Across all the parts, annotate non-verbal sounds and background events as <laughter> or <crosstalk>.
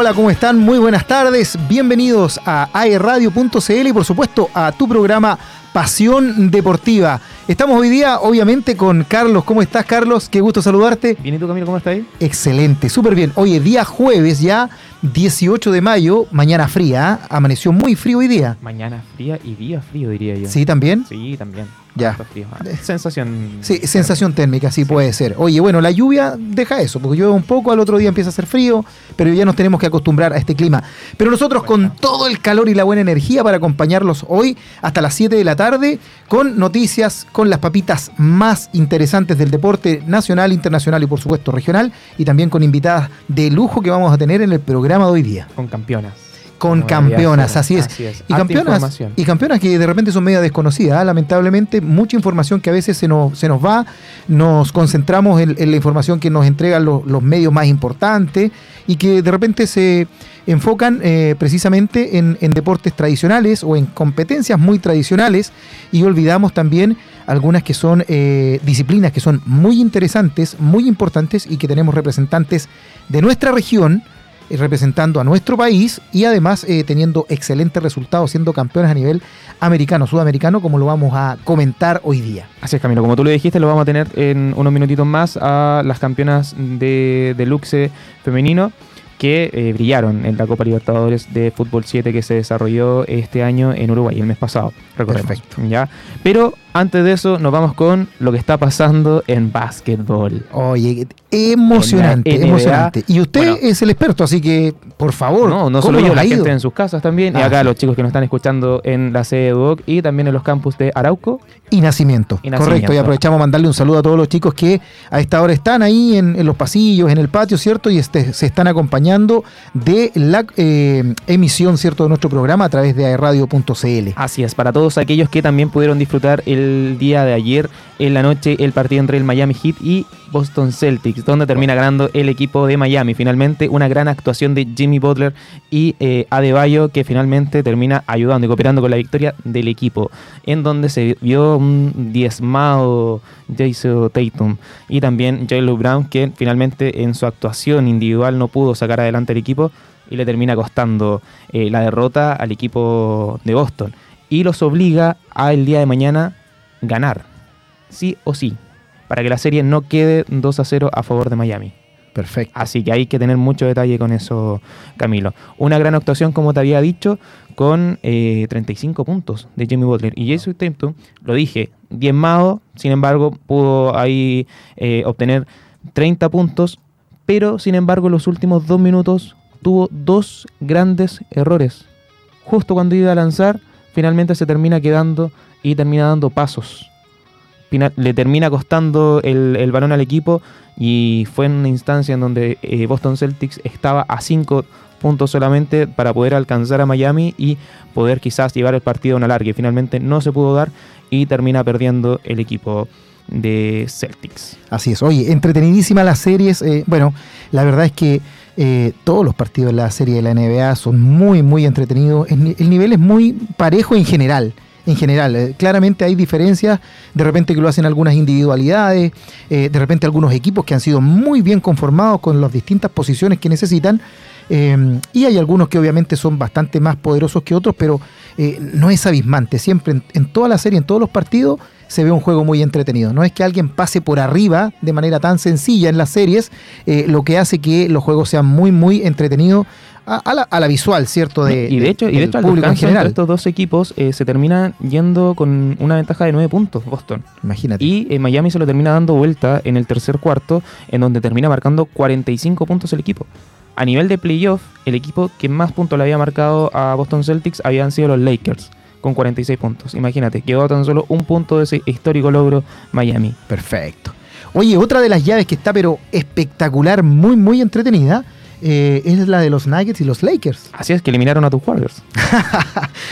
Hola, ¿cómo están? Muy buenas tardes. Bienvenidos a aerradio.cl y por supuesto a tu programa Pasión Deportiva. Estamos hoy día, obviamente, con Carlos. ¿Cómo estás, Carlos? Qué gusto saludarte. Bien, ¿y tú, Camilo, cómo estás ahí? Excelente, súper bien. Oye, día jueves ya, 18 de mayo, mañana fría. ¿eh? Amaneció muy frío hoy día. Mañana fría y día frío, diría yo. ¿Sí, también? Sí, también. Ya. Frío. Ah, sensación. Sí, sensación térmica, sí, sí, puede ser. Oye, bueno, la lluvia deja eso, porque llueve un poco, al otro día empieza a hacer frío, pero ya nos tenemos que acostumbrar a este clima. Pero nosotros con todo el calor y la buena energía para acompañarlos hoy hasta las 7 de la tarde con noticias, con las papitas más interesantes del deporte nacional, internacional y por supuesto regional, y también con invitadas de lujo que vamos a tener en el programa de hoy día. Con campeonas con campeonas, así es. así es. Y, campeonas, y campeonas que de repente son media desconocidas, ¿ah? lamentablemente, mucha información que a veces se nos, se nos va, nos concentramos en, en la información que nos entregan los, los, medios más importantes y que de repente se enfocan eh, precisamente en, en, deportes tradicionales o en competencias muy tradicionales y olvidamos también algunas que son eh, disciplinas que son muy interesantes, muy importantes y que tenemos representantes de nuestra región representando a nuestro país y además eh, teniendo excelentes resultados, siendo campeones a nivel americano, sudamericano, como lo vamos a comentar hoy día. Así es, Camilo. Como tú lo dijiste, lo vamos a tener en unos minutitos más a las campeonas de, de Luxe femenino que eh, brillaron en la Copa Libertadores de Fútbol 7 que se desarrolló este año en Uruguay, el mes pasado. Perfecto. ¿ya? Pero antes de eso, nos vamos con lo que está pasando en básquetbol. Oye, emocionante, emocionante. Y usted bueno, es el experto, así que, por favor. No, no solo yo, la gente en sus casas también. Ah, y acá sí. los chicos que nos están escuchando en la sede de UOC y también en los campus de Arauco. Y nacimiento. y nacimiento. Correcto. Y aprovechamos a mandarle un saludo a todos los chicos que a esta hora están ahí en, en los pasillos, en el patio, ¿cierto? Y este, se están acompañando de la eh, emisión, ¿cierto?, de nuestro programa a través de aerradio.cl. Así es, para todos aquellos que también pudieron disfrutar el día de ayer en la noche el partido entre el Miami Heat y Boston Celtics, donde termina ganando el equipo de Miami. Finalmente, una gran actuación de Jimmy Butler y eh, Adebayo, que finalmente termina ayudando y cooperando con la victoria del equipo, en donde se vio un diezmado Jason Tatum y también Jalen Brown, que finalmente en su actuación individual no pudo sacar adelante el equipo y le termina costando eh, la derrota al equipo de Boston. Y los obliga a el día de mañana ganar, sí o sí, para que la serie no quede 2 a 0 a favor de Miami. Perfecto. Así que hay que tener mucho detalle con eso, Camilo. Una gran actuación, como te había dicho, con eh, 35 puntos de Jimmy Butler. Y Jason Tatum, lo dije, diezmado, sin embargo, pudo ahí eh, obtener 30 puntos, pero sin embargo, en los últimos dos minutos tuvo dos grandes errores. Justo cuando iba a lanzar, finalmente se termina quedando y termina dando pasos. Le termina costando el, el balón al equipo y fue en una instancia en donde eh, Boston Celtics estaba a 5 puntos solamente para poder alcanzar a Miami y poder quizás llevar el partido a una larga. Y finalmente no se pudo dar y termina perdiendo el equipo de Celtics. Así es. Oye, entretenidísimas las series. Eh, bueno, la verdad es que eh, todos los partidos de la serie de la NBA son muy, muy entretenidos. El nivel es muy parejo en general en general. Eh, claramente hay diferencias, de repente que lo hacen algunas individualidades, eh, de repente algunos equipos que han sido muy bien conformados con las distintas posiciones que necesitan. Eh, y hay algunos que obviamente son bastante más poderosos que otros, pero no es abismante. Siempre en, toda la serie, en todos los partidos, se ve un juego muy entretenido. No es que alguien pase por arriba de manera tan sencilla en las series, lo que hace que los juegos sean muy, muy entretenidos a, a, la, a, la, visual, ¿cierto? De, y de hecho, de, y de hecho al público en general. estos dos equipos eh, se terminan yendo con una ventaja de 9 puntos, Boston. Imagínate. Y eh, Miami se lo termina dando vuelta en el tercer cuarto, en donde termina marcando 45 puntos el equipo. A nivel de playoff, el equipo que más puntos le había marcado a Boston Celtics habían sido los Lakers, con 46 puntos. Imagínate, quedó tan solo un punto de ese histórico logro Miami. Perfecto. Oye, otra de las llaves que está pero espectacular, muy, muy entretenida, eh, es la de los Nuggets y los Lakers. <laughs> Así es, que eliminaron a tus Warriors.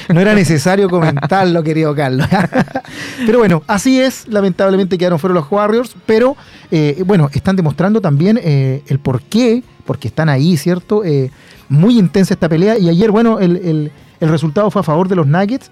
no era necesario comentarlo, querido Carlos. <laughs> pero bueno, así es. Lamentablemente quedaron fuera los Warriors, pero eh, bueno, están demostrando también eh, el por qué, porque están ahí, ¿cierto? Muy intensa esta pelea y ayer, bueno, el, el, el, resultado fue a favor de los Nuggets,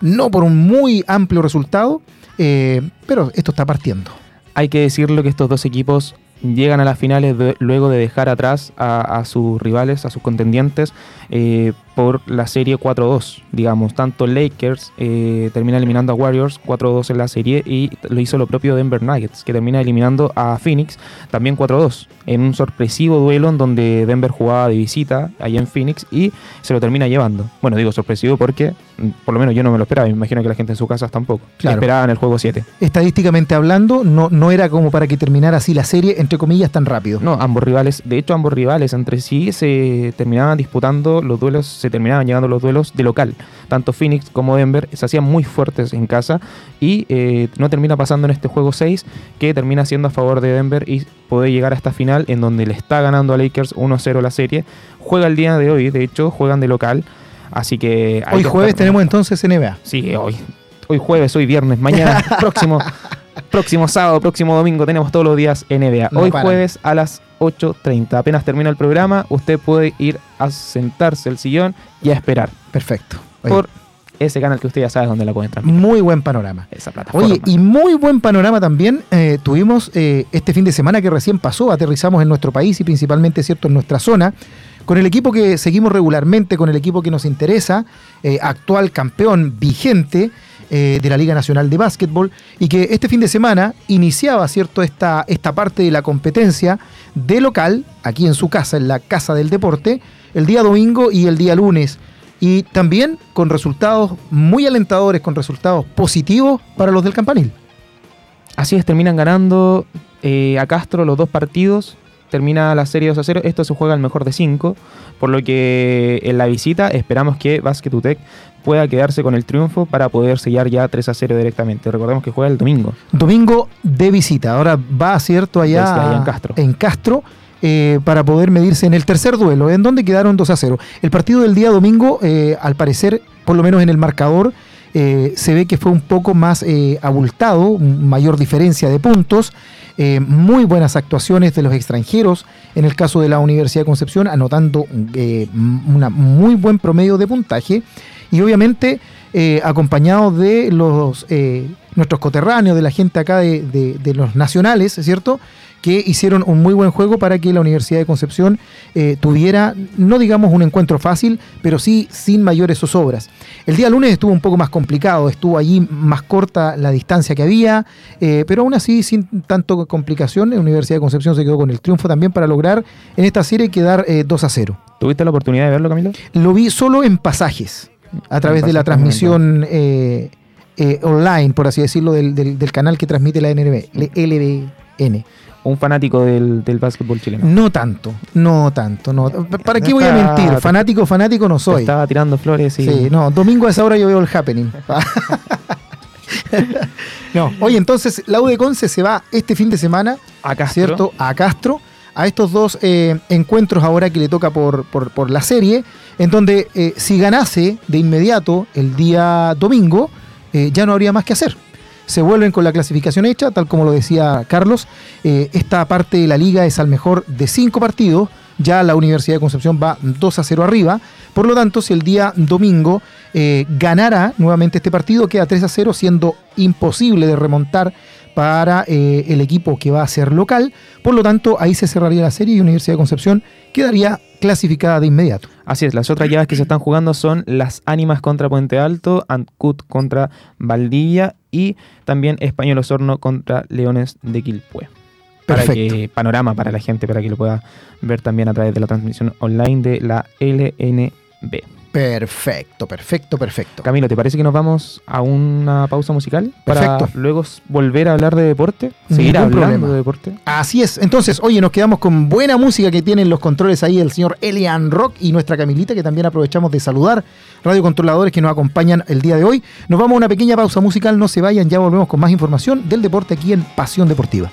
no por un muy amplio resultado, pero esto está partiendo. Hay que decirlo que estos dos equipos llegan a las finales de- luego de dejar atrás a, a sus rivales, a sus contendientes, eh, por la serie 4-2, digamos. Tanto Lakers eh, termina eliminando a Warriors 4-2 en la serie y lo hizo lo propio Denver Nuggets, que termina eliminando a Phoenix también 4-2, en un sorpresivo duelo en donde Denver jugaba de visita allá en Phoenix y se lo termina llevando. Bueno, digo sorpresivo porque mm, por lo menos yo no me lo esperaba, me imagino que la gente en sus casas tampoco. Claro. Esperaban el juego 7. Estadísticamente hablando, no, no era como para que terminara así la serie, entre comillas, tan rápido. No, ambos rivales, de hecho ambos rivales entre sí se terminaban disputando los duelos, se terminaban llevando los duelos de local. Tanto Phoenix como Denver se hacían muy fuertes en casa y eh, no termina pasando en este juego 6 que termina siendo a favor de Denver y puede llegar a esta final en donde le está ganando a Lakers 1-0 la serie. Juega el día de hoy, de hecho, juegan de local. Así que... Hoy jueves tenemos entonces NBA. Sí, hoy. Hoy jueves, hoy viernes, mañana, <laughs> próximo, próximo sábado, próximo domingo, tenemos todos los días NBA. No hoy paran. jueves a las 8.30. Apenas termina el programa, usted puede ir a sentarse el sillón y a esperar Perfecto. Oye, por ese canal que usted ya sabe dónde la puede transmitir. muy buen panorama. Esa plataforma. Oye, y muy buen panorama también eh, tuvimos eh, este fin de semana que recién pasó, aterrizamos en nuestro país y principalmente, cierto, en nuestra zona, con el equipo que seguimos regularmente, con el equipo que nos interesa, eh, actual campeón vigente eh, de la Liga Nacional de Básquetbol, y que este fin de semana iniciaba, cierto, esta, esta parte de la competencia de local, aquí en su casa, en la Casa del Deporte, el día domingo y el día lunes. Y también con resultados muy alentadores, con resultados positivos para los del campanil. Así es, terminan ganando eh, a Castro los dos partidos. Termina la serie 2 a 0. Esto se juega al mejor de 5. Por lo que en la visita esperamos que Basket UTEC pueda quedarse con el triunfo para poder sellar ya 3 a 0 directamente. Recordemos que juega el domingo. Domingo de visita. Ahora va, cierto, allá, Desde allá en Castro. en Castro, eh, para poder medirse en el tercer duelo, en donde quedaron 2 a 0. El partido del día domingo, eh, al parecer, por lo menos en el marcador, eh, se ve que fue un poco más eh, abultado, mayor diferencia de puntos, eh, muy buenas actuaciones de los extranjeros, en el caso de la Universidad de Concepción, anotando un muy buen promedio de puntaje, y obviamente acompañado de los nuestros coterráneos, de la gente acá de, de- de los nacionales, ¿cierto? Que hicieron un muy buen juego para que la Universidad de Concepción eh, tuviera, no digamos un encuentro fácil, pero sí sin mayores zozobras. El día lunes estuvo un poco más complicado, estuvo allí más corta la distancia que había, eh, pero aún así sin tanto complicación, la Universidad de Concepción se quedó con el triunfo también para lograr en esta serie quedar eh, 2 a 0. ¿Tuviste la oportunidad de verlo, Camilo? Lo vi solo en pasajes, a través de la transmisión eh, online, por así decirlo, del, del- del canal que transmite la NB, LDN. Un fanático del, del básquetbol chileno. No tanto, no tanto, no. ¿Para qué voy a mentir? Fanático, fanático no soy. Estaba tirando flores y... Sí, no, domingo a esa hora yo veo el happening. <laughs> no, oye, entonces la U de Conce se va este fin de semana, A Castro. ¿cierto? A Castro, a estos dos eh, encuentros ahora que le toca por, por, por la serie, en donde eh, si ganase de inmediato el día domingo, eh, ya no habría más que hacer. Se vuelven con la clasificación hecha, tal como lo decía Carlos. eh, esta parte de la liga es al mejor de cinco partidos. Ya la Universidad de Concepción va 2 a 0 arriba. Por lo tanto, si el día domingo eh, ganara nuevamente este partido, queda 3 a 0, siendo imposible de remontar para eh, el equipo que va a ser local. Por lo tanto, ahí se cerraría la serie y Universidad de Concepción quedaría clasificada de inmediato. Así es, las otras llaves que se están jugando son las Ánimas contra Puente Alto, Ancut contra Valdivia y también Español Osorno contra Leones de Quilpué. Para Perfecto. que, panorama para la gente, para que lo pueda ver también a través de la transmisión online de la LNB. Perfecto, perfecto, perfecto. Camilo, ¿te parece que nos vamos a una pausa musical? Para Perfecto. luego volver a hablar de deporte, seguir Ningún hablando problema. de deporte. Así es. Entonces, oye, nos quedamos con buena música que tienen los controles ahí el señor Elian Rock y nuestra Camilita, que también aprovechamos de saludar, radiocontroladores que nos acompañan el día de hoy. Nos vamos a una pequeña pausa musical, no se vayan, ya volvemos con más información del deporte aquí en Pasión Deportiva.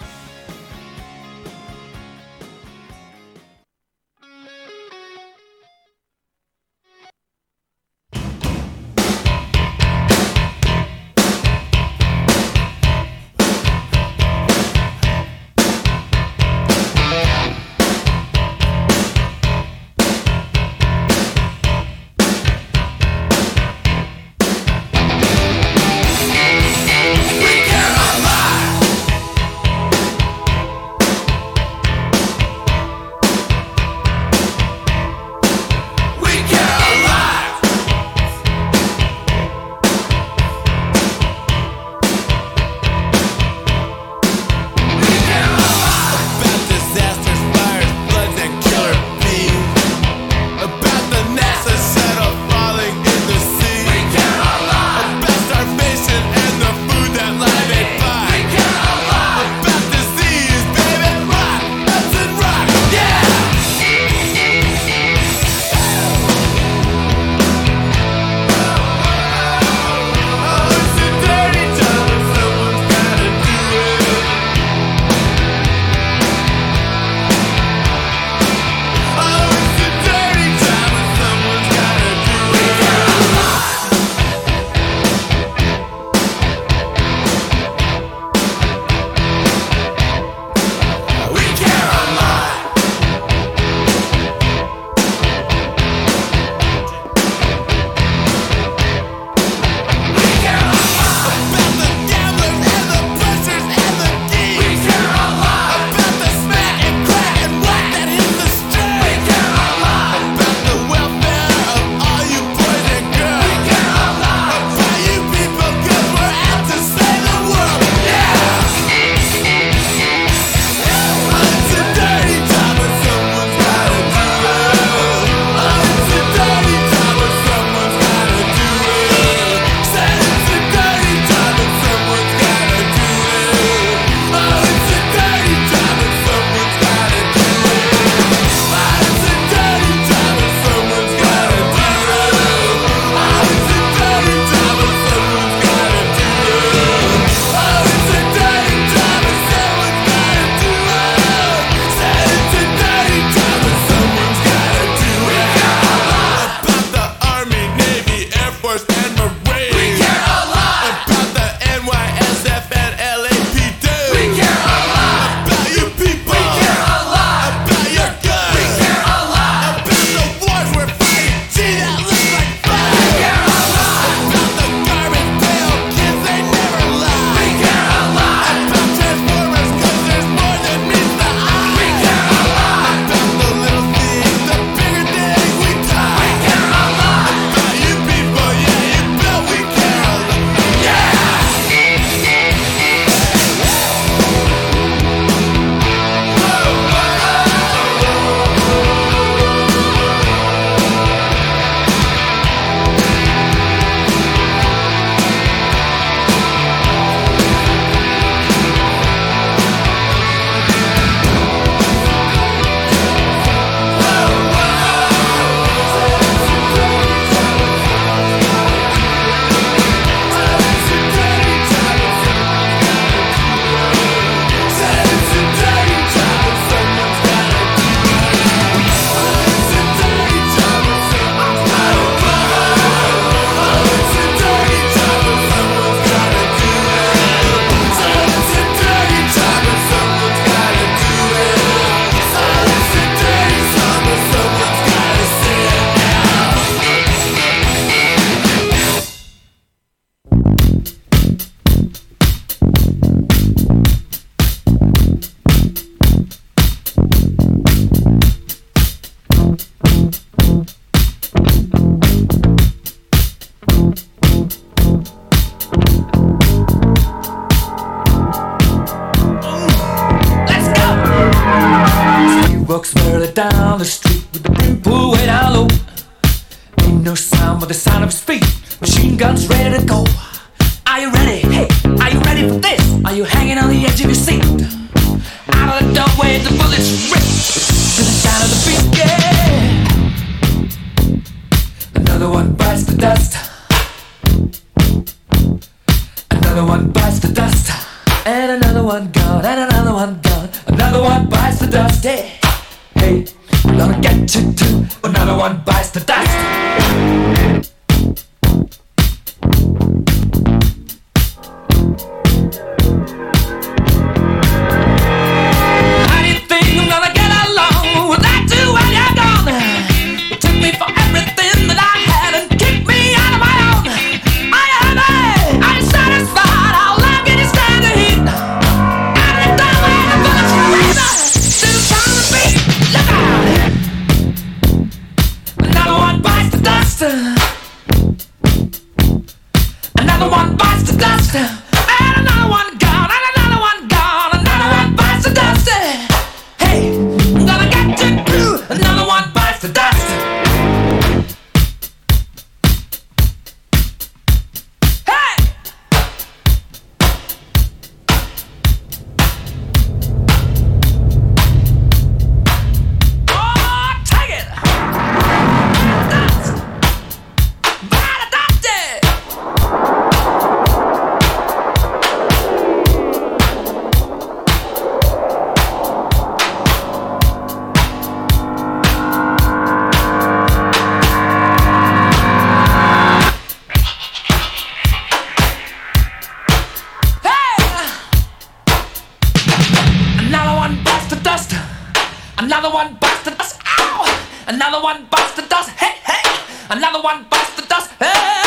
Dust. Hey, hey! Another one bites the dust. Hey!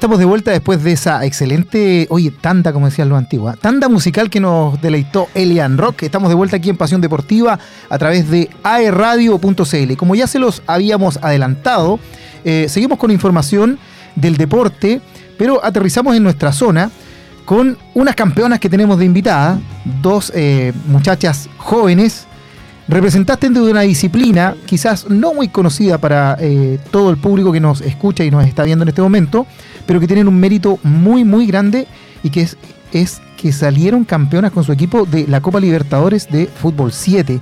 Estamos de vuelta después de esa excelente, oye, tanda, como decían los antiguos, ¿ah? tanda musical que nos deleitó Elian Rock. Estamos de vuelta aquí en Pasión Deportiva a través de aerradio.cl. Como ya se los habíamos adelantado, eh, seguimos con información del deporte, pero aterrizamos en nuestra zona con unas campeonas que tenemos de invitada, dos eh, muchachas jóvenes representantes de una disciplina quizás no muy conocida para eh, todo el público que nos escucha y nos está viendo en este momento, pero que tienen un mérito muy, muy grande y que es, es que salieron campeonas con su equipo de la Copa Libertadores de Fútbol 7.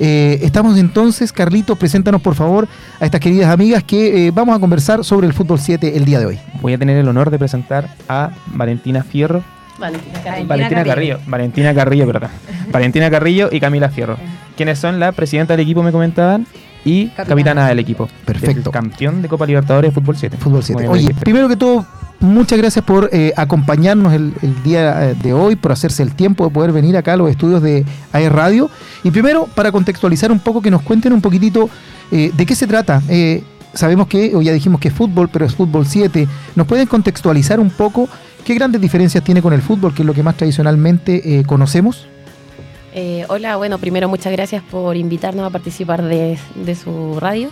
Eh, estamos entonces, Carlitos, preséntanos por favor a estas queridas amigas que eh, vamos a conversar sobre el Fútbol 7 el día de hoy. Voy a tener el honor de presentar a Valentina Fierro. Valentina Carrillo. Valentina Carrillo. Valentina Carrillo, perdón. <laughs> Valentina Carrillo y Camila Fierro. Quienes son la presidenta del equipo, me comentaban, y Capitana. capitana, del equipo. Perfecto. Campeón de Copa Libertadores de Fútbol 7. Fútbol 7. Muy bien, Oye, primero que todo, muchas gracias por eh, acompañarnos el, el día eh, de hoy, por hacerse el tiempo de poder venir acá a los estudios de AE Radio. Y primero, para contextualizar un poco, que nos cuenten un poquitito eh, de qué se trata. Eh, sabemos que, o ya dijimos que es fútbol, pero es fútbol 7. ¿Nos pueden contextualizar un poco qué grandes diferencias tiene con el fútbol, que es lo que más tradicionalmente eh, conocemos? Eh, hola, bueno, primero muchas gracias por invitarnos a participar de, de su radio.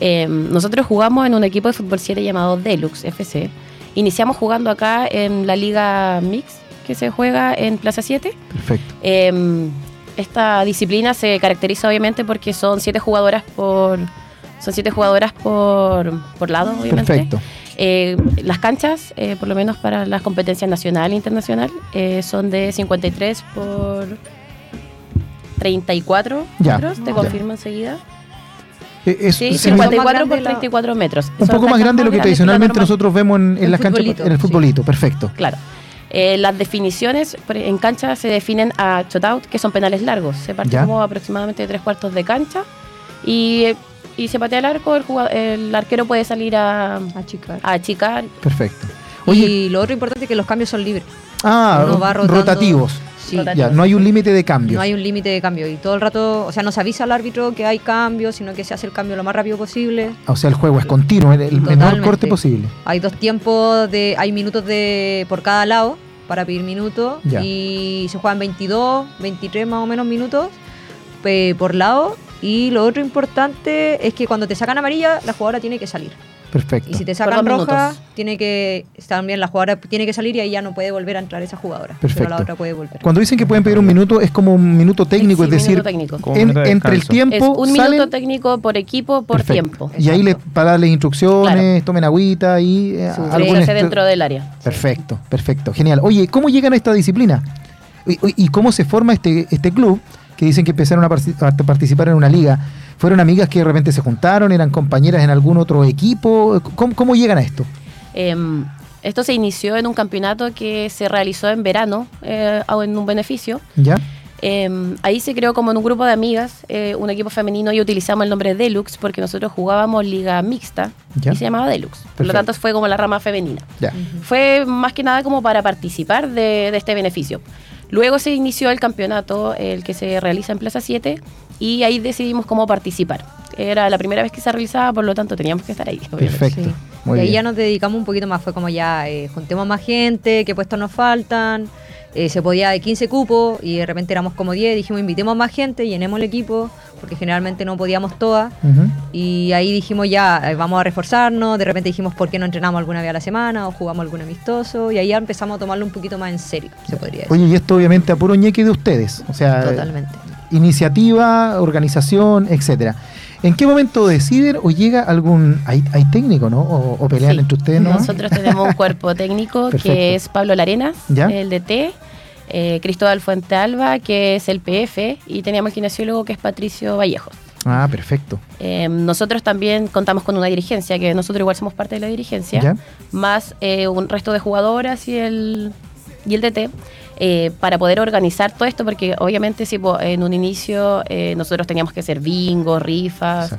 Eh, nosotros jugamos en un equipo de fútbol 7 llamado Deluxe FC. Iniciamos jugando acá en la Liga Mix, que se juega en Plaza 7. Perfecto. Eh, esta disciplina se caracteriza obviamente porque son siete jugadoras por son siete jugadoras por, por lado, obviamente. Perfecto. Eh, las canchas, eh, por lo menos para las competencias nacional e internacional, eh, son de 53 por 34 Ya, metros, te confirmo enseguida. Eh, es- Sí, se me- 54 grande por la- 34 metros. un poco más grande de lo que tradicionalmente nosotros vemos en, las canchas futbolito, en el sí. futbolito. Perfecto. Claro. Eh, las definiciones en cancha se definen a shutout, que son penales largos. Se parte Ya. como aproximadamente de tres cuartos de cancha y, y se patea el arco. El, jugado- el arquero puede salir a, A chicar. a achicar. Perfecto. Oye, y lo otro importante es que los cambios son libres. ah, uno va rotando. rotativos. Sí. Ya, no hay un límite de cambios. No hay un límite de cambio y todo el rato, o sea, no se avisa al árbitro que hay cambios, sino que se hace el cambio lo más rápido posible. O sea, el juego es continuo, el, el menor corte posible. Hay dos tiempos de, hay minutos de por cada lado para pedir minutos Ya. y se juegan 22, 23 más o menos minutos pe- por lado. Y lo otro importante es que cuando te sacan amarilla, la jugadora tiene que salir. Perfecto. Y si te sacan roja, minutos. tiene que también la jugadora tiene que salir y ahí ya no puede volver a entrar esa jugadora. Perfecto. Pero la otra puede volver. Cuando dicen que pueden pedir un minuto, es como un minuto técnico, Sí, es decir, técnico. En- entre el tiempo Es un salen- minuto técnico por equipo por Perfecto. tiempo. Y ahí les para darles instrucciones, Claro. tomen agüita y eh, Sí, algún dentro del área. Perfecto, perfecto, genial. Oye, ¿cómo llegan a esta disciplina? ¿Y, y cómo se forma este, este club? Que dicen que empezaron a participar en una liga. ¿Fueron amigas que de repente se juntaron? ¿Eran compañeras en algún otro equipo? ¿Cómo, cómo llegan a esto? Em, esto se inició en un campeonato que se realizó en verano, eh, o en un beneficio. ¿Ya? Em, ahí se creó como en un grupo de amigas, eh, un equipo femenino y utilizamos el nombre Deluxe porque nosotros jugábamos liga mixta Ya. y se llamaba Deluxe. Por lo tanto fue como la rama femenina. Ya. Fue más que nada como para participar de, de este beneficio. Luego se inició el campeonato, el que se realiza en Plaza 7, y ahí decidimos cómo participar. Era la primera vez que se realizaba, por lo tanto teníamos que estar ahí. obviamente. Perfecto. Sí. Muy y ahí bien. ya nos dedicamos un poquito más, fue como ya eh, juntemos más gente, qué puestos nos faltan, eh, se podía de 15 cupos y de repente éramos como 10, dijimos invitemos más gente, llenemos el equipo, porque generalmente no podíamos todas. Y ahí dijimos ya, eh, vamos a reforzarnos, de repente dijimos por qué no entrenamos alguna vez a la semana o jugamos algún amistoso, y ahí ya empezamos a tomarlo un poquito más en serio, se podría decir. Oye, y esto obviamente a puro ñeque de ustedes. O sea, Totalmente. Iniciativa, organización, etcétera. ¿En qué momento deciden o llega algún... Hay, hay técnico, ¿no? O, o pelean Sí. entre ustedes, ¿no? Nosotros tenemos un cuerpo técnico que es Pablo Larenas, ¿Ya? el DT, eh, Cristóbal Fuente Alba, que es el PF, y teníamos el kinesiólogo que es Patricio Vallejos. Ah, perfecto. Eh, nosotros también contamos con una dirigencia, que nosotros igual somos parte de la dirigencia, ¿Ya? más eh, un resto de jugadoras y el, y el DT, eh, para poder organizar todo esto, porque obviamente si po- en un inicio eh, nosotros teníamos que hacer bingo, rifas,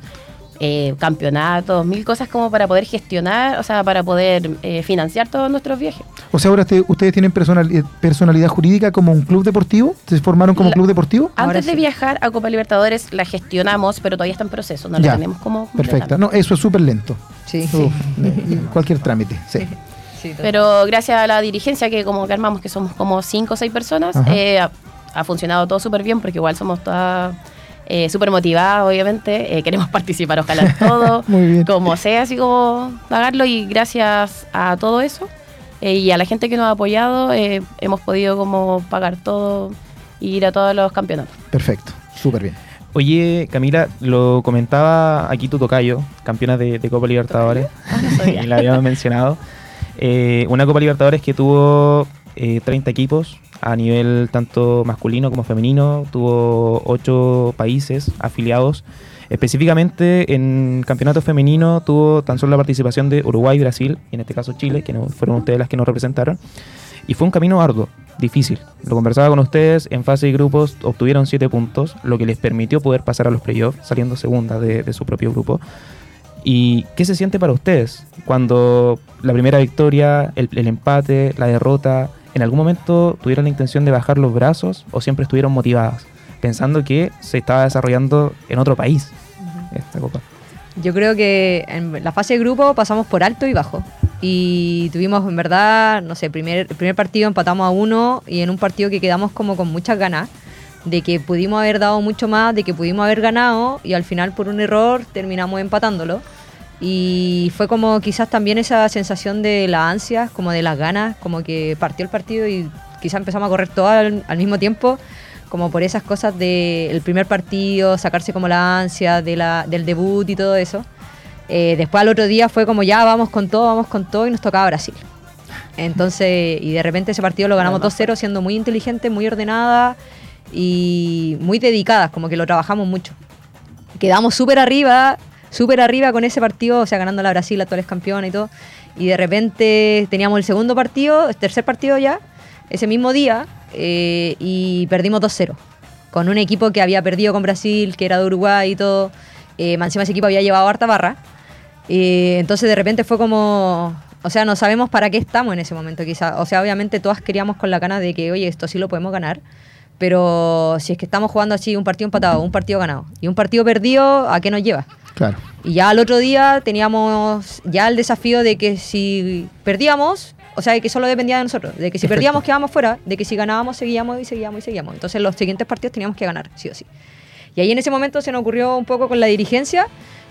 eh, campeonatos, mil cosas como para poder gestionar, o sea, para poder eh, financiar todos nuestros viajes. O sea, ahora este- ustedes tienen personali- personalidad jurídica como un club deportivo. ¿Se formaron como La- club deportivo? Antes de sí. viajar a Copa Libertadores la gestionamos, pero todavía está en proceso, no Ya. la tenemos como... Perfecto. No, eso es súper lento. Sí, Uf, y cualquier trámite. Sí. <laughs> sí. Pero gracias a la dirigencia que como que armamos, que somos como cinco o seis personas, eh, ha, ha funcionado todo súper bien porque igual somos todas eh, súper motivadas, obviamente. eh, queremos <laughs> participar, ojalá en todo, <laughs> Muy bien. como sea, así como pagarlo. Y gracias a todo eso eh, y a la gente que nos ha apoyado, eh, hemos podido como pagar todo y ir a todos los campeonatos. Perfecto. Súper bien. Oye, Camila, lo comentaba aquí tu tocayo, campeona de, de Copa Libertadores, Ah, no sabía. <laughs> y la habíamos mencionado. Eh, una Copa Libertadores que tuvo eh, 30 equipos a nivel tanto masculino como femenino, tuvo 8 países afiliados. Específicamente en campeonato femenino tuvo tan solo la participación de Uruguay, Brasil y en este caso Chile, que no, fueron ustedes las que nos representaron. Y fue un camino arduo, difícil. Lo conversaba con ustedes, en fase de grupos obtuvieron 7 puntos, lo que les permitió poder pasar a los playoffs, saliendo segunda de, de su propio grupo. ¿Y qué se siente para ustedes cuando la primera victoria, el, el empate, la derrota, en algún momento tuvieron la intención de bajar los brazos o siempre estuvieron motivadas, pensando que se estaba desarrollando en otro país esta copa? Yo creo que en la fase de grupo pasamos por alto y bajo. Y tuvimos, en verdad, no sé, primer, el primer partido empatamos a uno y en un partido que quedamos como con muchas ganas de que pudimos haber dado mucho más, de que pudimos haber ganado y al final por un error terminamos empatándolo. Y fue como quizás también esa sensación de las ansias, como de las ganas, como que partió el partido y quizás empezamos a correr todo al, al mismo tiempo. como por esas cosas del primer partido, sacarse como la ansia de la, del debut y todo eso. Eh, después al otro día fue como ya vamos con todo, vamos con todo y nos tocaba Brasil. <laughs> Entonces, y de repente ese partido lo ganamos 2-0 siendo muy inteligente, muy ordenada y muy dedicadas, como que lo trabajamos mucho. Quedamos súper arriba, súper arriba con ese partido, o sea, ganando la Brasil, actuales campeona y todo. Y de repente teníamos el segundo partido, el tercer partido ya, ese mismo día, eh, y perdimos 2-0. Con un equipo que había perdido con Brasil, que era de Uruguay y todo. Eh, ese equipo había llevado harta barra. Eh, entonces de repente fue como, o sea, no sabemos para qué estamos en ese momento quizá. O sea, obviamente todas queríamos con la gana de que, oye, esto sí lo podemos ganar. Pero si es que estamos jugando así un partido empatado, un partido ganado y un partido perdido, ¿a qué nos lleva? Claro. Y ya al otro día teníamos ya el desafío de que si perdíamos, o sea, de que solo dependía de nosotros, de que si Perfecto. perdíamos quedábamos fuera, de que si ganábamos seguíamos y seguíamos y seguíamos. Entonces los siguientes partidos teníamos que ganar, sí o sí. Y ahí en ese momento se nos ocurrió un poco con la dirigencia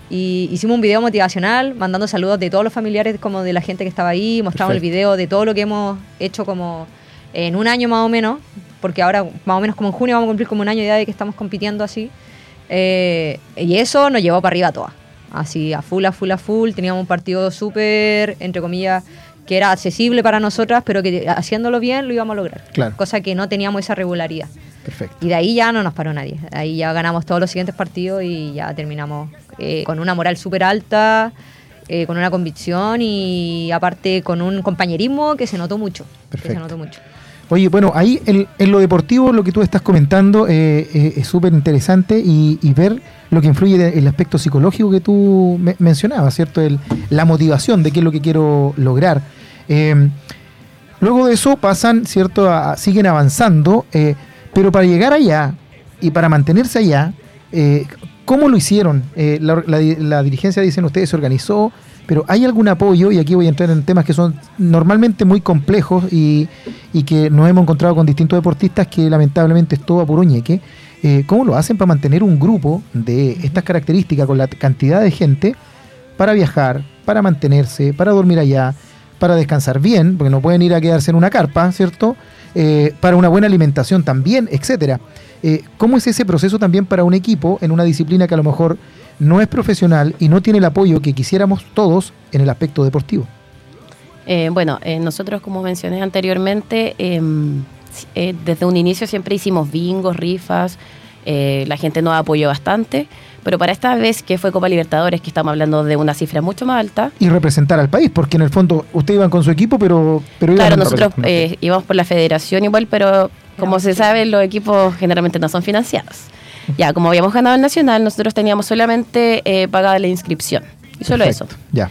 y hicimos un video motivacional mandando saludos de todos los familiares como de la gente que estaba ahí, mostramos el video de todo lo que hemos hecho como en un año más o menos, porque ahora más o menos como en junio vamos a cumplir como un año ya de que estamos compitiendo así. Eh, y eso nos llevó para arriba todas. Así, a full, a full, a full. Teníamos un partido súper, entre comillas, que era accesible para nosotras, pero que haciéndolo bien lo íbamos a lograr. Claro. Cosa que no teníamos esa regularidad. Perfecto. Y de ahí ya no nos paró nadie. De ahí ya ganamos todos los siguientes partidos y ya terminamos eh, con una moral súper alta, eh, con una convicción y aparte con un compañerismo que se notó mucho. Que se Perfecto. notó mucho. Oye, bueno, ahí en, lo deportivo lo que tú estás comentando eh, eh, es súper interesante y, ver lo que influye de- el aspecto psicológico que tú me- mencionabas, ¿cierto? La motivación de qué es lo que quiero lograr. Eh, luego de eso pasan, ¿cierto? A- siguen avanzando, pero para llegar allá y para mantenerse allá, ¿cómo lo hicieron? La- la dirigencia, dicen ustedes, se organizó, pero ¿hay algún apoyo? Y aquí voy a entrar en temas que son normalmente muy complejos y, y que nos hemos encontrado con distintos deportistas que lamentablemente es todo a puro ñeque. Eh, ¿Cómo lo hacen para mantener un grupo de estas características con la cantidad de gente para viajar, para mantenerse, para dormir allá, para descansar bien, porque no pueden ir a quedarse en una carpa, ¿cierto? Eh, para una buena alimentación también, etcétera. Eh, ¿Cómo es ese proceso también para un equipo en una disciplina que a lo mejor no es profesional y no tiene el apoyo que quisiéramos todos en el aspecto deportivo? Eh, bueno, eh, nosotros, como mencioné anteriormente, em, eh, desde un inicio siempre hicimos bingos, rifas, eh, la gente nos apoyó bastante, pero para esta vez que fue Copa Libertadores, que estamos hablando de una cifra mucho más alta, Y representar al país, porque en el fondo ustedes iban con su equipo, pero... pero claro, nosotros eh, íbamos por la federación igual, pero como se sabe, los equipos generalmente no son financiados. Ya, como habíamos ganado el Nacional, nosotros teníamos solamente eh, pagada la inscripción. Y solo eso. Ya.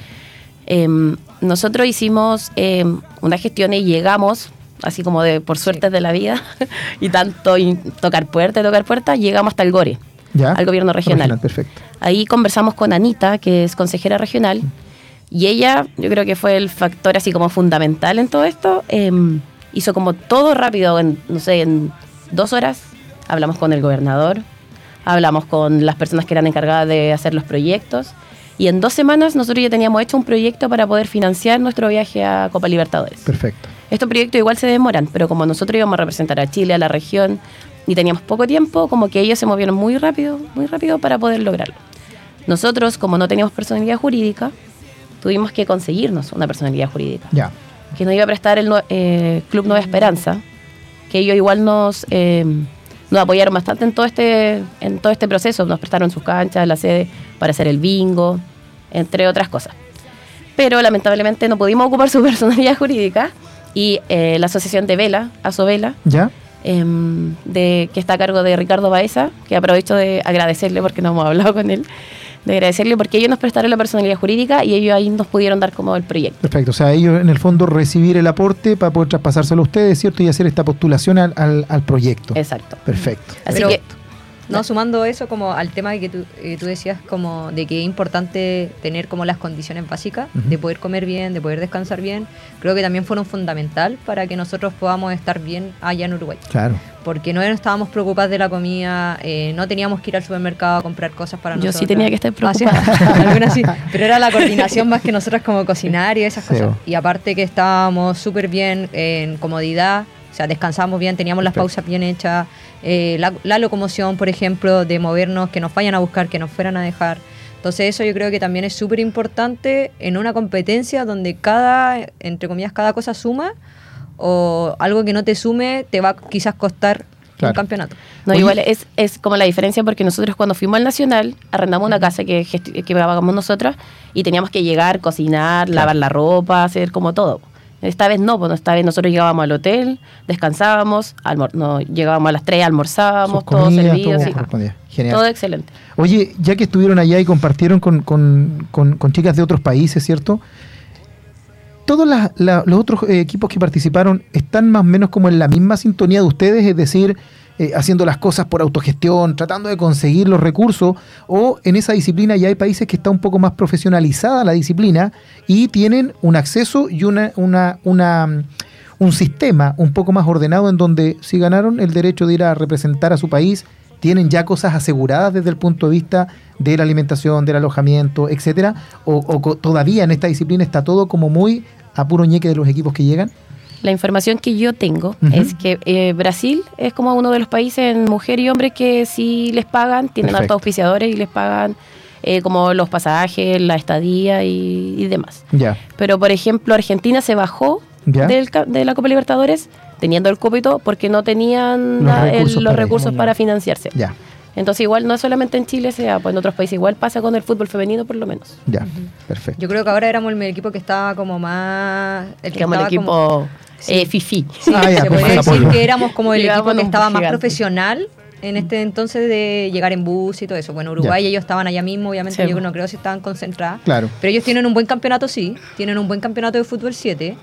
Em, nosotros hicimos em, una gestión y llegamos, así como de por suerte de la vida, <laughs> y tanto y tocar puerta y tocar puerta, llegamos hasta el GORE, ya. al gobierno regional. Perfecto. Ahí conversamos con Anita, que es consejera regional, y ella, yo creo que fue el factor así como fundamental en todo esto. em, hizo como todo rápido, en, no sé, en dos horas. Hablamos con el gobernador, hablamos con las personas que eran encargadas de hacer los proyectos. Y en dos semanas nosotros ya teníamos hecho un proyecto para poder financiar nuestro viaje a Copa Libertadores. Perfecto. Estos proyectos igual se demoran, pero como nosotros íbamos a representar a Chile, a la región, y teníamos poco tiempo, como que ellos se movieron muy rápido, muy rápido para poder lograrlo. Nosotros, como no teníamos personalidad jurídica, tuvimos que conseguirnos una personalidad jurídica, Ya. que nos iba a prestar el eh, Club Nueva Esperanza, que ellos igual nos, eh, nos apoyaron bastante en todo, este, en todo este proceso, nos prestaron sus canchas, la sede para hacer el bingo, entre otras cosas pero lamentablemente no pudimos ocupar su <laughs> personalidad jurídica y eh, la asociación de Vela, Asobela, ¿Ya? em, de, que está a cargo de Ricardo Baeza, que aprovecho de agradecerle porque no hemos hablado con él, de agradecerle porque ellos nos prestaron la personalidad jurídica y ellos ahí nos pudieron dar como el proyecto. Perfecto. O sea, ellos en el fondo recibir el aporte para poder traspasárselo a ustedes, ¿cierto? Y hacer esta postulación al, al- al proyecto. Exacto. Perfecto. Así que No, sumando eso como al tema que tú, eh, tú decías como de que es importante tener como las condiciones básicas, de poder comer bien, de poder descansar bien, creo que también fueron fundamental para que nosotros podamos estar bien allá en Uruguay. Claro. Porque no estábamos preocupadas de la comida, eh, no teníamos que ir al supermercado a comprar cosas para Yo sí nosotros. tenía que estar Ah, ¿sí? preocupada. <laughs> Sí, <laughs> pero era la coordinación más que nosotros como cocinar y esas Sí, cosas. Y aparte que estábamos súper bien en comodidad, sea, descansábamos bien, teníamos las Perfecto. pausas bien hechas, eh, la, la locomoción, por ejemplo, de movernos, que nos vayan a buscar, que nos fueran a dejar. Entonces eso yo creo que también es súper importante en una competencia donde cada, entre comillas, cada cosa suma o algo que no te sume te va a quizás costar Claro. un campeonato. No, Oye. igual es, es como la diferencia porque nosotros cuando fuimos al Nacional arrendamos una casa que, que pagamos nosotras y teníamos que llegar, cocinar, lavar la ropa, hacer como todo. Esta vez no, pues esta vez nosotros llegábamos al hotel, descansábamos, almor- no, llegábamos a las 3, almorzábamos, Sus todo comidas, servido, todo sí. Genial. todo excelente. Oye, ya que estuvieron allá y compartieron con, con- con- con chicas de otros países, ¿cierto? ¿Todos la- los otros eh, equipos que participaron están más o menos como en la misma sintonía de ustedes? Es decir, eh, haciendo las cosas por autogestión, tratando de conseguir los recursos, o en esa disciplina ya hay países que está un poco más profesionalizada la disciplina y tienen un acceso y una, una, una, mm, un sistema un poco más ordenado en donde si ganaron el derecho de ir a representar a su país, tienen ya cosas aseguradas desde el punto de vista de la alimentación, del alojamiento, etcétera, o, o todavía en esta disciplina está todo como muy a puro ñeque de los equipos que llegan. La información que yo tengo es que eh, Brasil es como uno de los países en mujer y hombre que sí les pagan, tienen hartos auspiciadores y les pagan eh, como los pasajes, la estadía y, y demás. Ya, Pero, por ejemplo, Argentina se bajó del de la Copa Libertadores teniendo el copito porque no tenían Los la- el- recursos los para recursos ello. para financiarse. ya, Entonces, igual no es solamente en Chile, sea, pues en otros países igual pasa con el fútbol femenino, por lo menos. ya, perfecto. Yo creo que ahora éramos el equipo que estaba como más... El que Como el equipo como- eh, FIFI. Sí, <laughs> Ah, ya, se podría decir Apoyo. que éramos como el Llegamos equipo que estaba más gigante. profesional en este entonces de llegar en bus y todo eso. Bueno, Uruguay ellos estaban allá mismo, obviamente Sí. yo no creo si estaban concentrados. Claro. Pero ellos tienen un buen campeonato, sí, tienen un buen campeonato de fútbol 7,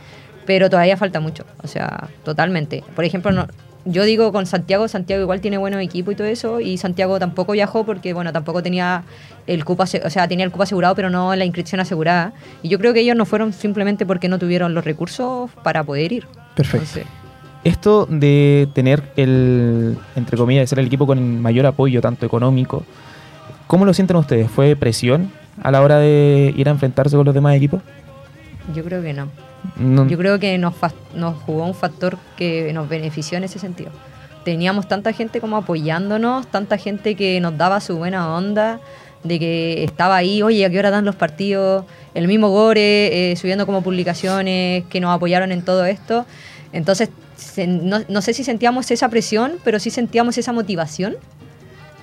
pero todavía falta mucho, o sea, totalmente. Por ejemplo, no, yo digo con Santiago, Santiago igual tiene buenos equipos y todo eso, y Santiago tampoco viajó porque, bueno, tampoco tenía el cupo, o sea, tenía el cupo asegurado, pero no la inscripción asegurada. Y yo creo que ellos no fueron simplemente porque no tuvieron los recursos para poder ir. Perfecto. Entonces, Esto de tener el, entre comillas, de ser el equipo con mayor apoyo, tanto económico, ¿cómo lo sienten ustedes? ¿Fue presión a la hora de ir a enfrentarse con los demás equipos? Yo creo que no. No- Yo creo que nos, nos jugó un factor que nos benefició en ese sentido. Teníamos tanta gente como apoyándonos, tanta gente que nos daba su buena onda, de que estaba ahí, oye, ¿a qué hora dan los partidos? El mismo Gore, eh, subiendo como publicaciones, que nos apoyaron en todo esto. Entonces, se- no, no sé si sentíamos esa presión, pero sí sentíamos esa motivación,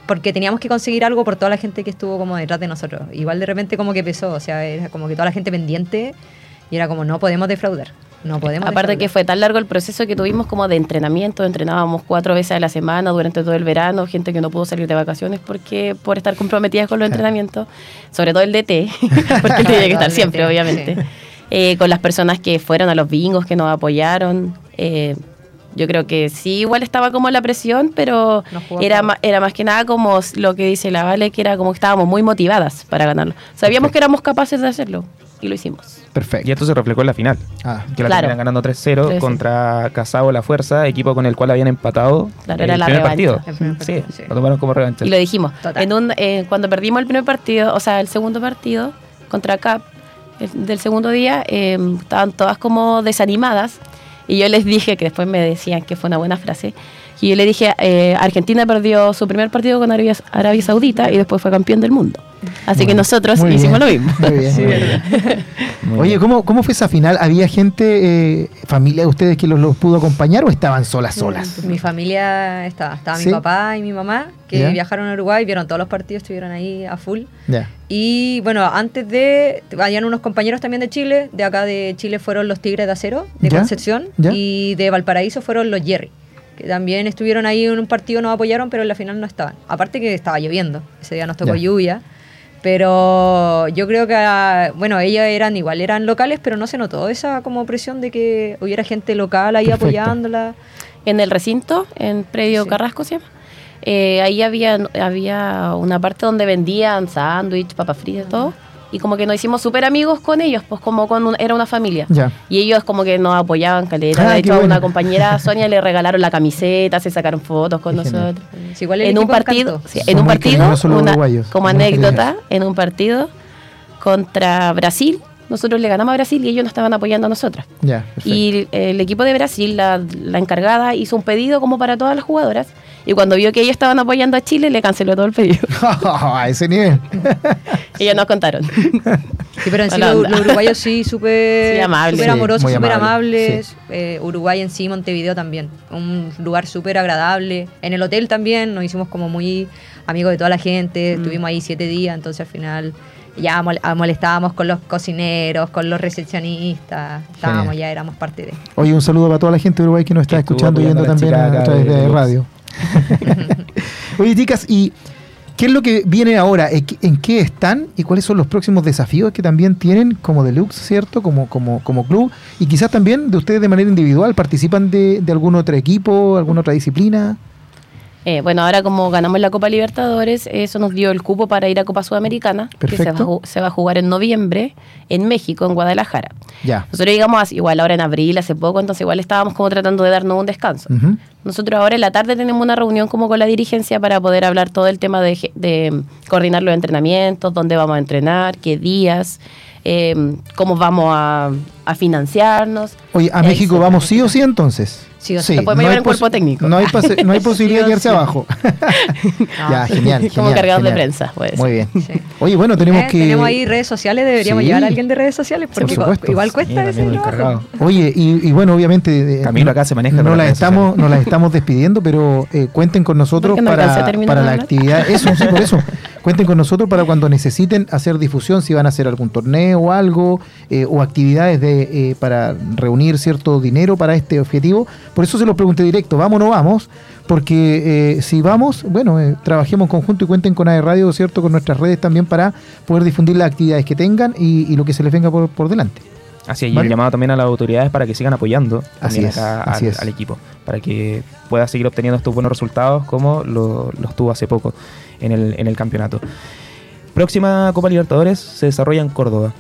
porque teníamos que conseguir algo por toda la gente que estuvo como detrás de nosotros. Igual de repente como que pesó, o sea, era como que toda la gente pendiente y era como, no podemos defraudar. No podemos Aparte que fue tan largo el proceso que tuvimos como de entrenamiento, entrenábamos cuatro veces a la semana durante todo el verano, gente que no pudo salir de vacaciones porque por estar comprometidas con los entrenamientos, sobre todo el DT, <laughs> porque él <laughs> tenía que estar siempre, obviamente, sí. Eh, con las personas que fueron a los bingos, que nos apoyaron. eh, yo creo que sí, igual estaba como la presión, pero era, ma- era más que nada como lo que dice la Vale, que era como que estábamos muy motivadas para ganarlo. Sabíamos Perfecto. que éramos capaces de hacerlo y lo hicimos. Perfecto. Y esto se reflejó en la final, Ah, que la Claro. terminan ganando 3-0 Sí, sí. contra Casao La Fuerza, equipo con el cual habían empatado Claro, el era la primer revancha. partido. El primer Sí, partido, sí. lo tomaron como revancha. Y lo dijimos. En un, eh, cuando perdimos el primer partido, o sea, el segundo partido contra CAP, el- del segundo día, eh, estaban todas como desanimadas. Y yo les dije, que después me decían que fue una buena frase, y yo le dije, eh, Argentina perdió su primer partido con Arabia, Arabia Saudita y después fue campeón del mundo. Así que nosotros hicimos bien. lo mismo. Muy bien, muy bien. <laughs> Muy Oye. ¿cómo, ¿cómo fue esa final? ¿Había gente, eh, familia de ustedes que los, los pudo acompañar o estaban solas, solas? Mi familia estaba, estaba ¿Sí? mi papá y mi mamá, que viajaron a Uruguay, vieron todos los partidos, estuvieron ahí a full. Ya. Y bueno, antes de, vayan unos compañeros también de Chile, de acá de Chile fueron los Tigres de Acero, de Ya, Concepción, ya. y de Valparaíso fueron los Jerry, que también estuvieron ahí en un partido, nos apoyaron, pero en la final no estaban. Aparte que estaba lloviendo, ese día nos tocó Ya. lluvia. Pero yo creo que, ah, bueno, ellos eran igual, eran locales, pero no se notó esa como presión de que hubiera gente local ahí Perfecto. apoyándola. en el recinto, en Predio Sí. Carrasco se llama. Eh, ahí había, había una parte donde vendían sándwich, papas fritas, todo. Y como que nos hicimos súper amigos con ellos, pues como con un- era una familia. Ya. Y ellos como que nos apoyaban, caleta. Ah, de hecho, a una compañera, <laughs> Sonia, le regalaron la camiseta, se sacaron fotos con Qué nosotros. Sí, igual el En un partido, sí, en un partido, como anécdota, en un partido contra Brasil, nosotros le ganamos a Brasil y ellos nos estaban apoyando a nosotras. Y el, el equipo de Brasil, la, la encargada, hizo un pedido como para todas las jugadoras. Y cuando vio que ellos estaban apoyando a Chile, le canceló todo el pedido. <laughs> a ese nivel. <laughs> ellos nos contaron. Sí, pero en sí los, los uruguayos sí, súper Sí, amables. súper amorosos, súper amables. Eh, Uruguay en sí, Montevideo también. Un lugar súper agradable. En el hotel también nos hicimos como muy amigos de toda la gente. Mm. Estuvimos ahí siete días, entonces al final ya mol- molestábamos con los cocineros, con los recepcionistas. Estábamos, Genial. ya éramos parte de. Oye, un saludo para toda la gente de Uruguay que nos está escuchando y viendo también a, través de de radio. <laughs> Oye, chicas, ¿y qué es lo que viene ahora? ¿En qué- ¿En qué están y cuáles son los próximos desafíos que también tienen como Deluxe, ¿cierto? Como, como, como club. Y quizás también de ustedes de manera individual, ¿participan de, de algún otro equipo, alguna otra disciplina? Eh, bueno, ahora como ganamos la Copa Libertadores, eso nos dio el cupo para ir a Copa Sudamericana, que se va, se va a jugar en noviembre en México, en Guadalajara. Ya. Nosotros llegamos a- igual ahora en abril, hace poco, entonces igual estábamos como tratando de darnos un descanso. Nosotros ahora en la tarde tenemos una reunión como con la dirigencia para poder hablar todo el tema de, de, coordinar los entrenamientos, dónde vamos a entrenar, qué días, eh, cómo vamos a, a financiarnos. Oye, ¿a México vamos sí o sí entonces? Sí o sí. Lo podemos llevar en cuerpo técnico. No hay, <laughs> pase- no hay posibilidad de Sí sí. abajo. <laughs> <laughs> ya, genial. Como genial, cargados de prensa, puede Muy bien. Sí. Oye, bueno, tenemos Eh, que... Tenemos ahí redes sociales, deberíamos Sí. llevar a alguien de redes sociales, porque supuesto. igual Sí, cuesta ese trabajo. Oye, y, y bueno, obviamente. eh, Camilo acá se maneja No las estamos, sociales. no las estamos despidiendo, pero eh, cuenten con nosotros no para, para la actividad. Eso, sí, por eso. Cuenten con nosotros para cuando necesiten hacer difusión, si van a hacer algún torneo o algo, eh, o actividades de, eh, para reunir cierto dinero para este objetivo. Por eso se los pregunté directo, ¿vamos o no vamos? Porque eh, si vamos, bueno, eh, trabajemos en conjunto y cuenten con AE Radio, ¿cierto? Con nuestras redes también para poder difundir las actividades que tengan y, y lo que se les venga por, por delante. Así es, y ¿Vale? el llamado también a las autoridades para que sigan apoyando Así también es, acá así al, es. al equipo, para que pueda seguir obteniendo estos buenos resultados como lo, los tuvo hace poco en el, en el campeonato. Próxima Copa Libertadores se desarrolla en Córdoba.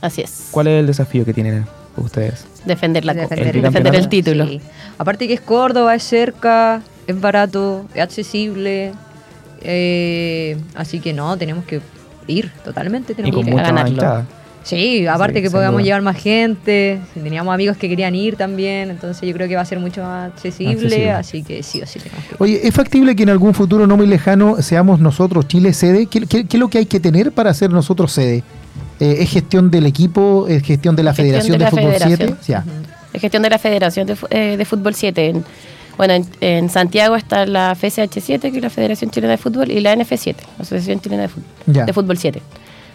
Así es. ¿Cuál es el desafío que tienen ustedes? Defender la copa, Defender el defender el título. Sí. Aparte que es Córdoba, es cerca, es barato, es accesible. eh, así que no, tenemos que ir totalmente. Y Tenemos con que mucha ganarlo. Sí, aparte Sí, que duda. llevar más gente, teníamos amigos que querían ir también, entonces yo creo que va a ser mucho más accesible, Accesible. así que sí o sí tenemos que ir. Oye, ¿es factible que en algún futuro no muy lejano seamos nosotros Chile sede? ¿Qué, qué- qué es lo que hay que tener para ser nosotros sede? Eh, ¿Es gestión del equipo? ¿Es gestión de la Gestión Federación de Fútbol federación. 7? Ya. Es gestión de la Federación de, Fu- eh, de Fútbol 7. En- bueno, en, en Santiago está la FCH7, que es la Federación Chilena de Fútbol, y la NF7, la Asociación Chilena de Fútbol, Ya. de Fútbol 7.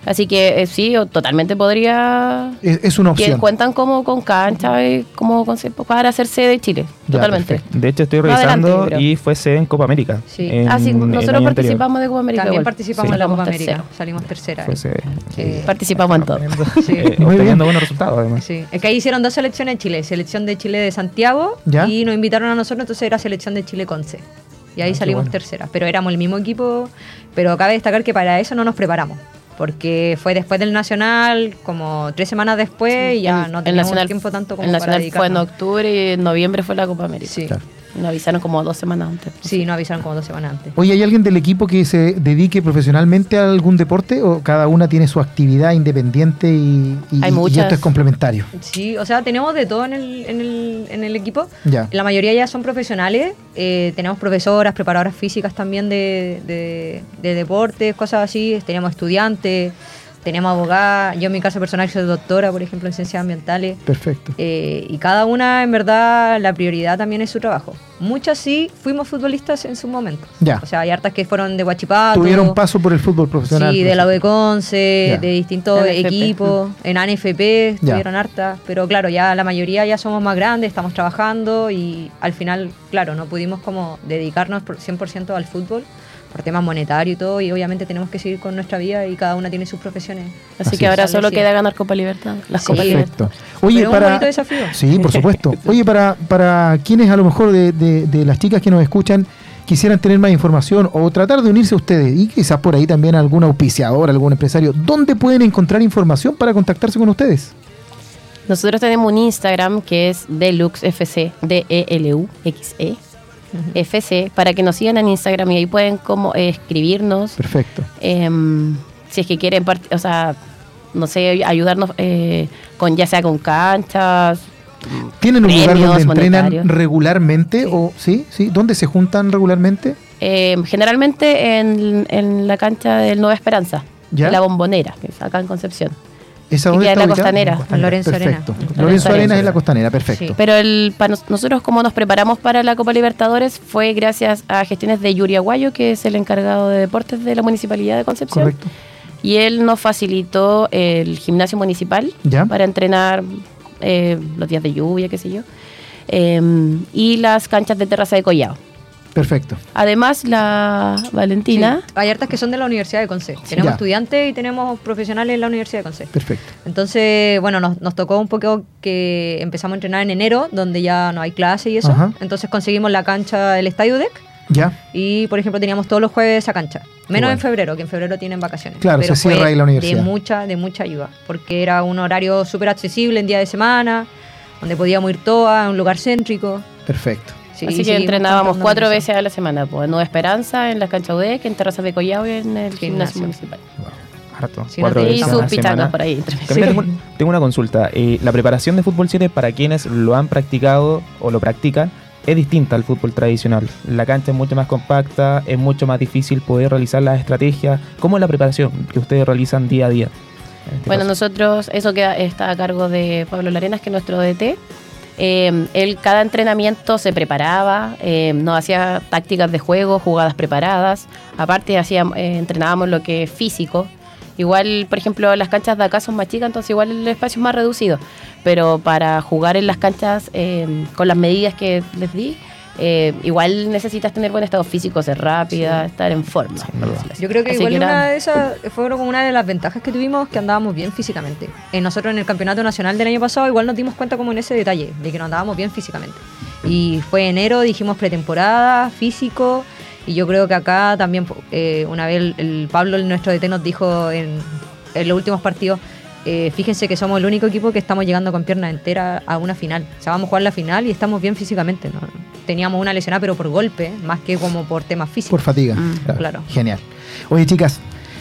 Así que eh, sí, o- totalmente podría... Es, es una Que opción. cuentan como con cancha y como con, para hacer sede de Chile, Ya, totalmente. perfecto. De hecho, estoy adelante, revisando y fue sede en Copa América. Sí. en ah, sí, nosotros anterior. participamos de Copa América. También igual. participamos Sí. en la Copa América, tercero. salimos tercera. Fue sede. Eh, Participamos en todo. Sí. Eh, Muy bien. buenos resultados, además. Sí. Es que ahí hicieron dos selecciones en Chile, selección de Chile de Santiago Ya. y nos invitaron a nosotros, entonces era selección de Chile con C. Y ahí Ah, salimos bueno. tercera, pero éramos el mismo equipo, pero cabe destacar que para eso no nos preparamos, porque fue después del Nacional, como tres semanas después, y ya El- no el teníamos Nacional- tiempo tanto como El para Nacional fue en octubre y en noviembre fue la Copa América. Sí. Claro. Nos avisaron como dos semanas antes. Sí, nos avisaron como dos semanas antes. Oye, ¿hay alguien del equipo que se dedique profesionalmente a algún deporte o cada una tiene su actividad independiente y, y- Hay y esto es complementario? Sí, o sea, tenemos de todo en el, en el, en el equipo. Ya. La mayoría ya son profesionales. eh, tenemos profesoras, preparadoras físicas también de, de- de deportes, cosas así. Tenemos estudiantes, tenemos abogadas. Yo en mi caso personal soy doctora, por ejemplo, en ciencias ambientales. Perfecto. Eh, y cada una, en verdad, la prioridad también es su trabajo. Muchas sí fuimos futbolistas en su momento. Ya. O sea, hay hartas que fueron de Huachipato. Tuvieron paso por el fútbol profesional. Sí, de la Conce, Ya. de distintos NFP. equipos, en ANFP Ya. estuvieron hartas, pero claro, ya la mayoría ya somos más grandes, estamos trabajando y al final, claro, no pudimos como dedicarnos por 100% al fútbol por temas monetarios y todo y obviamente tenemos que seguir con nuestra vida y cada una tiene sus profesiones. Así, Así que ahora solo Sí. queda ganar Copa Libertad. Las Sí. Copas Libertad. Perfecto. Oye, Pero un para. bonito desafío. Sí, por supuesto. <laughs> Oye, para, para quienes a lo mejor de, de- de las chicas que nos escuchan quisieran tener más información o tratar de unirse a ustedes y quizás por ahí también algún auspiciador, algún empresario, ¿dónde pueden encontrar información para contactarse con ustedes? Nosotros tenemos un Instagram que es DeluxeFC, D-E-L-U-X-E, FC, para que nos sigan en Instagram y ahí pueden como eh, escribirnos. Perfecto. em, si es que quieren, o sea, no sé, ayudarnos eh, con ya sea con canchas. ¿Tienen un lugar donde entrenan monetarios. regularmente? o ¿sí? ¿Sí? ¿Dónde se juntan regularmente? Eh, generalmente en, en la cancha del Nueva Esperanza, ¿Ya? la Bombonera, que es acá en Concepción. ¿Esa dónde queda en está la ubicada? Costanera, en Lorenzo perfecto. Arena. Lorenzo, Lorenzo Arenas Arena. es la costanera, perfecto. Sí. Pero el, para nos- nosotros como nos preparamos para la Copa Libertadores fue gracias a gestiones de Yuri Aguayo, que es el encargado de deportes de la Municipalidad de Concepción. Correcto. Y él nos facilitó el gimnasio municipal ¿Ya? para entrenar eh, los días de lluvia, qué sé yo. Eh, y las canchas de terraza de collado. Perfecto. Además, la Valentina, Sí, Hay hartas que son de la Universidad de Conce. Tenemos Ya. estudiantes y tenemos profesionales en la Universidad de Conce. Perfecto. Entonces, bueno, nos, nos tocó un poco que empezamos a entrenar en enero, donde ya no hay clase y eso. Ajá. Entonces conseguimos la cancha del Estadio Deck ¿Ya? y, por ejemplo, teníamos todos los jueves esa cancha. Menos bueno. en febrero, que en febrero tienen vacaciones. Claro, Pero se cierra ahí la universidad. De mucha, de mucha ayuda, porque era un horario súper accesible en día de semana, donde podíamos ir todas, un lugar céntrico. Perfecto. Sí, así que entrenábamos cuatro eso. veces a la semana, pues, en Nueva Esperanza, en la cancha UDEC, en terrazas de collado y en el Gimnasio. gimnasio municipal. Harto. Sí, Cuatro veces Y a sus semana. por ahí. tengo, tengo una consulta. Eh, la preparación de fútbol 7 para quienes lo han practicado o lo practican es distinta al fútbol tradicional. La cancha es mucho más compacta, es mucho más difícil poder realizar las estrategias. ¿Cómo es la preparación que ustedes realizan día a día? este Bueno, caso? nosotros, eso queda, está a cargo de Pablo Larenas, que es nuestro DT. Eh, él cada entrenamiento se preparaba, eh, nos hacía tácticas de juego, jugadas preparadas. Aparte, hacíamos, eh, entrenábamos lo que es físico. Igual, por ejemplo, las canchas de acá son más chicas, entonces igual el espacio es más reducido. Pero para jugar en las canchas eh, con las medidas que les di, eh, igual necesitas tener buen estado físico, ser rápida, estar en forma. lo Yo creo que Así igual que era- una de esas fue como una de las ventajas que tuvimos que andábamos bien físicamente. Eh, nosotros en el campeonato nacional del año pasado igual nos dimos cuenta como en ese detalle, de que nos andábamos bien físicamente. Y fue enero, dijimos pretemporada, físico, y yo creo que acá también eh, una vez el, el Pablo, el nuestro DT, nos dijo en, en los últimos partidos, eh, fíjense que somos el único equipo que estamos llegando con pierna entera a una final. O sea, vamos a jugar la final y estamos bien físicamente. ¿no? Teníamos una lesionada, pero por golpe, más que como por temas físicos. Por fatiga. Mm, claro. Genial. Oye, chicas,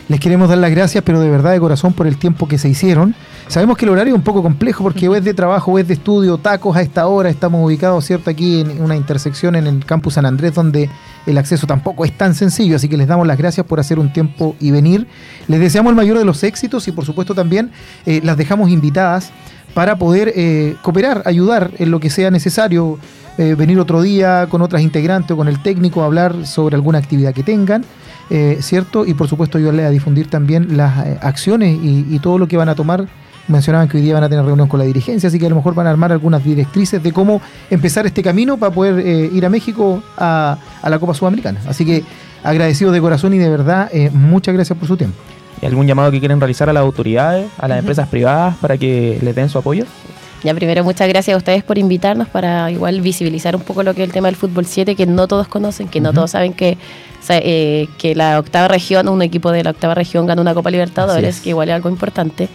les queremos dar las gracias, pero de verdad de corazón por el tiempo que se hicieron. Sabemos que el horario es un poco complejo porque o es de trabajo o es de estudio, tacos a esta hora. Estamos ubicados, ¿cierto? Aquí en una intersección en el campus San Andrés donde el acceso tampoco es tan sencillo. Así que les damos las gracias por hacer un tiempo y venir. Les deseamos el mayor de los éxitos y por supuesto también eh, las dejamos invitadas para poder eh, cooperar, ayudar en lo que sea necesario. eh, venir otro día con otras integrantes o con el técnico a hablar sobre alguna actividad que tengan. ¿cierto? Y por supuesto ayudarle a difundir también las acciones y todo lo que van a tomar. Mencionaban que hoy día van a tener reunión con la dirigencia, así que a lo mejor van a armar algunas directrices de cómo empezar este camino para poder eh, ir a México a, a la Copa Sudamericana. Así que agradecidos de corazón y de verdad, eh, muchas gracias por su tiempo. ¿Y algún llamado que quieren realizar a las autoridades, a las empresas privadas para que les den su apoyo? Ya primero muchas gracias a ustedes por invitarnos para igual visibilizar un poco lo que es el tema del fútbol 7, que no todos conocen, que no todos saben que, o sea, eh, que la octava región, un equipo de la octava región gana una Copa Libertadores, es. que igual es algo importante.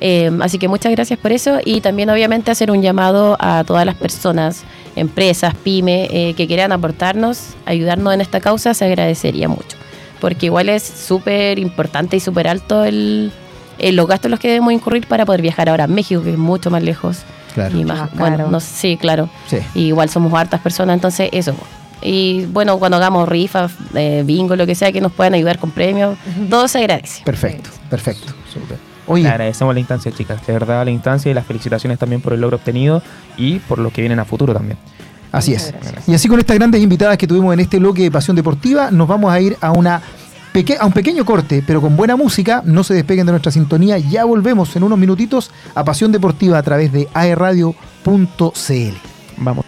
Eh, así que muchas gracias por eso y también obviamente hacer un llamado a todas las personas, empresas, pymes, eh, que quieran aportarnos, ayudarnos en esta causa, se agradecería mucho. Porque igual es súper importante y súper alto el, el- los gastos en los que debemos incurrir para poder viajar ahora a México, que es mucho más lejos. Claro. Y más, Más bueno, no, sí, claro. Sí. Y igual somos hartas personas, entonces eso. Y bueno, cuando hagamos rifas, eh, bingo, lo que sea, que nos puedan ayudar con premios, todo se agradece. Perfecto, perfecto. Súper. Le Oye, agradecemos la instancia, chicas. De verdad, la instancia y las felicitaciones también por el logro obtenido y por los que vienen a futuro también. así es. Y así con estas grandes invitadas que tuvimos en este bloque de Pasión Deportiva, nos vamos a ir a una peque- a un pequeño corte, pero con buena música. No se despeguen de nuestra sintonía. Ya volvemos en unos minutitos a Pasión Deportiva a través de aerradio.cl. Vamos.